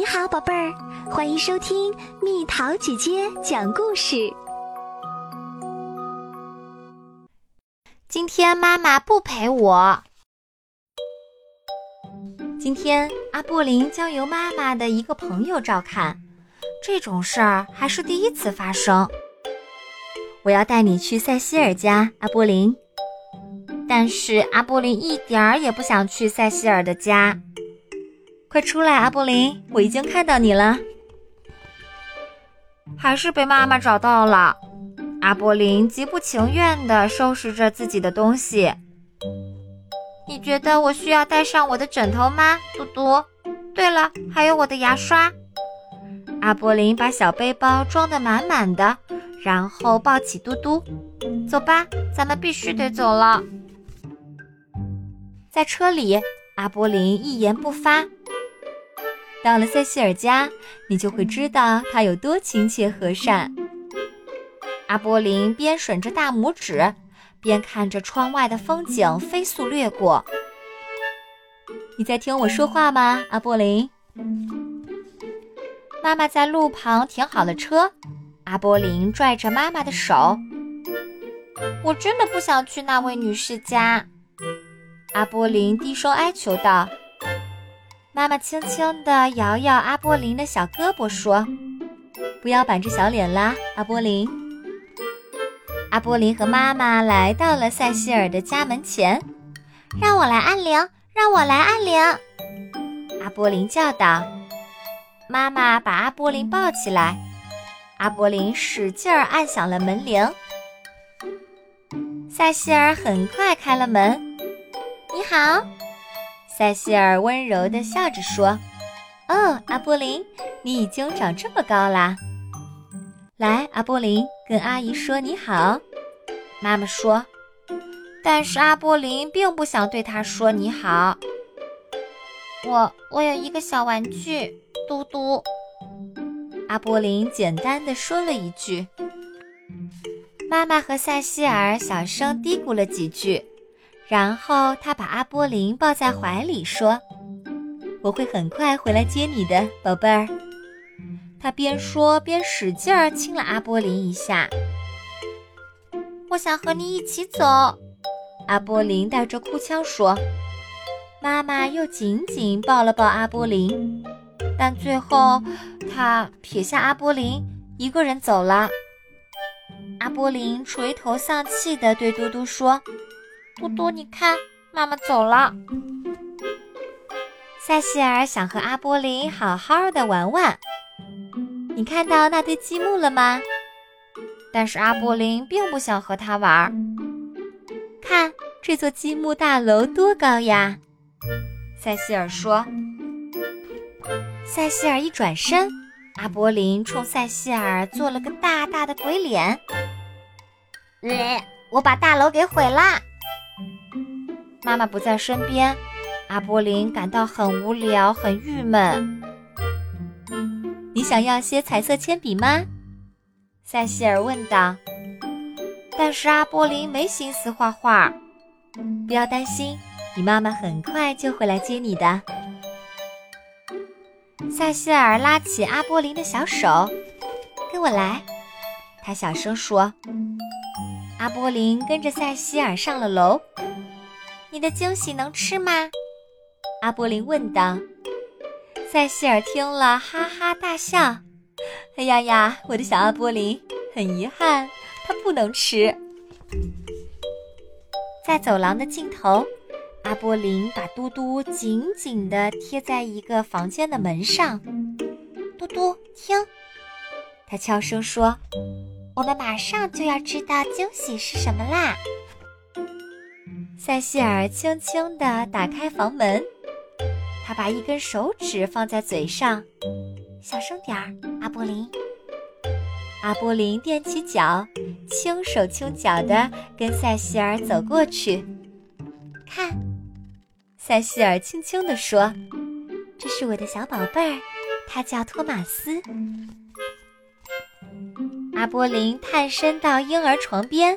你好，宝贝儿，欢迎收听蜜桃姐姐讲故事。今天妈妈不陪我。今天阿波林将由妈妈的一个朋友照看，这种事儿还是第一次发生。我要带你去塞西尔家，阿波林。但是阿波林一点儿也不想去塞西尔的家。快出来，阿波林！我已经看到你了，还是被妈妈找到了。阿波林极不情愿地收拾着自己的东西。你觉得我需要带上我的枕头吗，嘟嘟？对了，还有我的牙刷。阿波林把小背包装得满满的，然后抱起嘟嘟，走吧，咱们必须得走了。在车里，阿波林一言不发。到了塞西尔家，你就会知道他有多亲切和善。阿波林边吮着大拇指，边看着窗外的风景飞速掠过。你在听我说话吗，阿波林？妈妈在路旁停好了车，阿波林拽着妈妈的手。我真的不想去那位女士家。阿波林低声哀求道。妈妈轻轻地摇摇阿波林的小胳膊，说：“不要板着小脸啦，阿波林。”阿波林和妈妈来到了塞西尔的家门前，“让我来按铃，让我来按铃。”阿波林叫道。妈妈把阿波林抱起来，阿波林使劲儿按响了门铃。塞西尔很快开了门，“你好。”塞西尔温柔地笑着说：“哦，阿波林，你已经长这么高啦！来，阿波林，跟阿姨说你好。”妈妈说：“但是阿波林并不想对他说你好。”我我有一个小玩具，嘟嘟。阿波林简单的说了一句。妈妈和塞西尔小声嘀咕了几句。然后他把阿波林抱在怀里，说：“我会很快回来接你的，宝贝儿。”他边说边使劲儿亲了阿波林一下。“我想和你一起走。”阿波林带着哭腔说。妈妈又紧紧抱了抱阿波林，但最后他撇下阿波林一个人走了。阿波林垂头丧气地对嘟嘟说。嘟嘟，你看，妈妈走了。塞西尔想和阿波林好好的玩玩。你看到那堆积木了吗？但是阿波林并不想和他玩。看这座积木大楼多高呀！塞西尔说。塞西尔一转身，阿波林冲塞西尔做了个大大的鬼脸。呃，我把大楼给毁了。妈妈不在身边，阿波林感到很无聊，很郁闷。你想要些彩色铅笔吗？塞西尔问道。但是阿波林没心思画画。不要担心，你妈妈很快就会来接你的。塞西尔拉起阿波林的小手，跟我来。他小声说。阿波林跟着塞西尔上了楼。你的惊喜能吃吗？阿波林问道。塞西尔听了，哈哈大笑。哎呀呀，我的小阿波林，很遗憾，它不能吃。在走廊的尽头，阿波林把嘟嘟紧紧地贴在一个房间的门上。嘟嘟，听，他悄声说：“我们马上就要知道惊喜是什么啦。”塞西尔轻轻地打开房门，他把一根手指放在嘴上，小声点儿，阿波林。阿波林踮起脚，轻手轻脚地跟塞西尔走过去。看，塞西尔轻轻地说：“这是我的小宝贝儿，他叫托马斯。”阿波林探身到婴儿床边，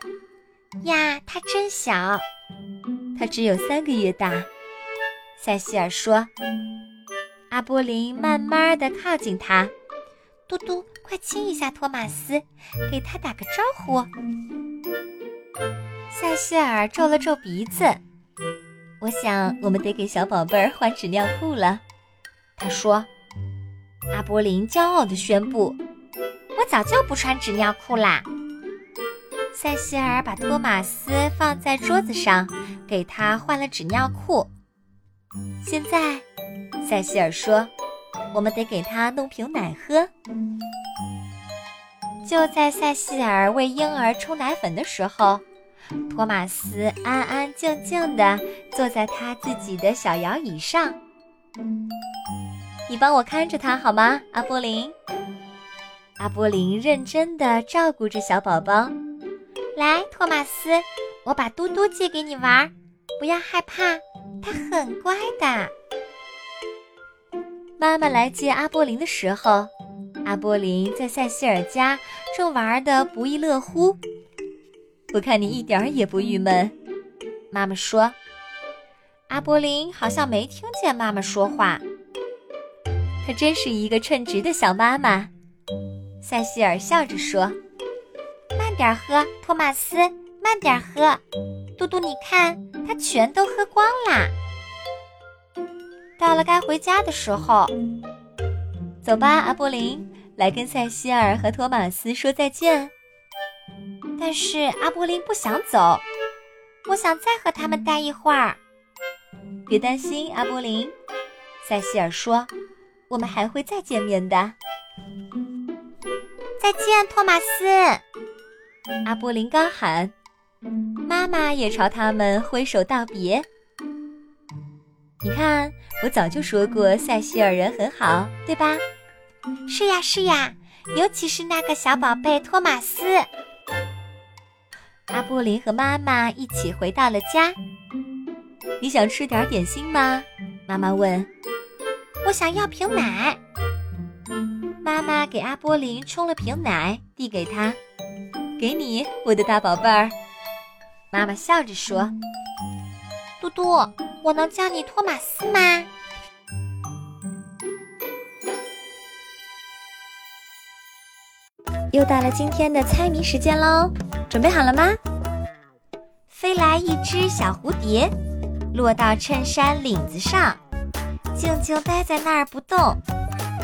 呀，他真小。他只有三个月大，塞西尔说。阿波林慢慢的靠近他，嘟嘟，快亲一下托马斯，给他打个招呼。塞西尔皱了皱鼻子，我想我们得给小宝贝儿换纸尿裤了。他说。阿波林骄傲地宣布：“我早就不穿纸尿裤啦。”塞西尔把托马斯放在桌子上，给他换了纸尿裤。现在，塞西尔说：“我们得给他弄瓶奶喝。”就在塞西尔为婴儿冲奶粉的时候，托马斯安安静静地坐在他自己的小摇椅上。你帮我看着他好吗，阿波林？阿波林认真的照顾着小宝宝。来，托马斯，我把嘟嘟借给你玩，不要害怕，它很乖的。妈妈来接阿波林的时候，阿波林在塞西尔家正玩的不亦乐乎。我看你一点儿也不郁闷，妈妈说。阿波林好像没听见妈妈说话。她真是一个称职的小妈妈，塞西尔笑着说：“慢点喝，托马斯，慢点喝。嘟嘟，你看，他全都喝光啦。”到了该回家的时候，走吧，阿波林，来跟塞西尔和托马斯说再见。但是阿波林不想走，我想再和他们待一会儿。别担心，阿波林，塞西尔说。我们还会再见面的。再见，托马斯。阿波林高喊，妈妈也朝他们挥手道别。你看，我早就说过塞西尔人很好，对吧？是呀，是呀，尤其是那个小宝贝托马斯。阿波林和妈妈一起回到了家。你想吃点点心吗？妈妈问。我想要瓶奶。妈妈给阿波林冲了瓶奶，递给他：“给你，我的大宝贝儿。”妈妈笑着说：“嘟嘟，我能叫你托马斯吗？”又到了今天的猜谜时间喽，准备好了吗？飞来一只小蝴蝶，落到衬衫领子上。静静待在那儿不动，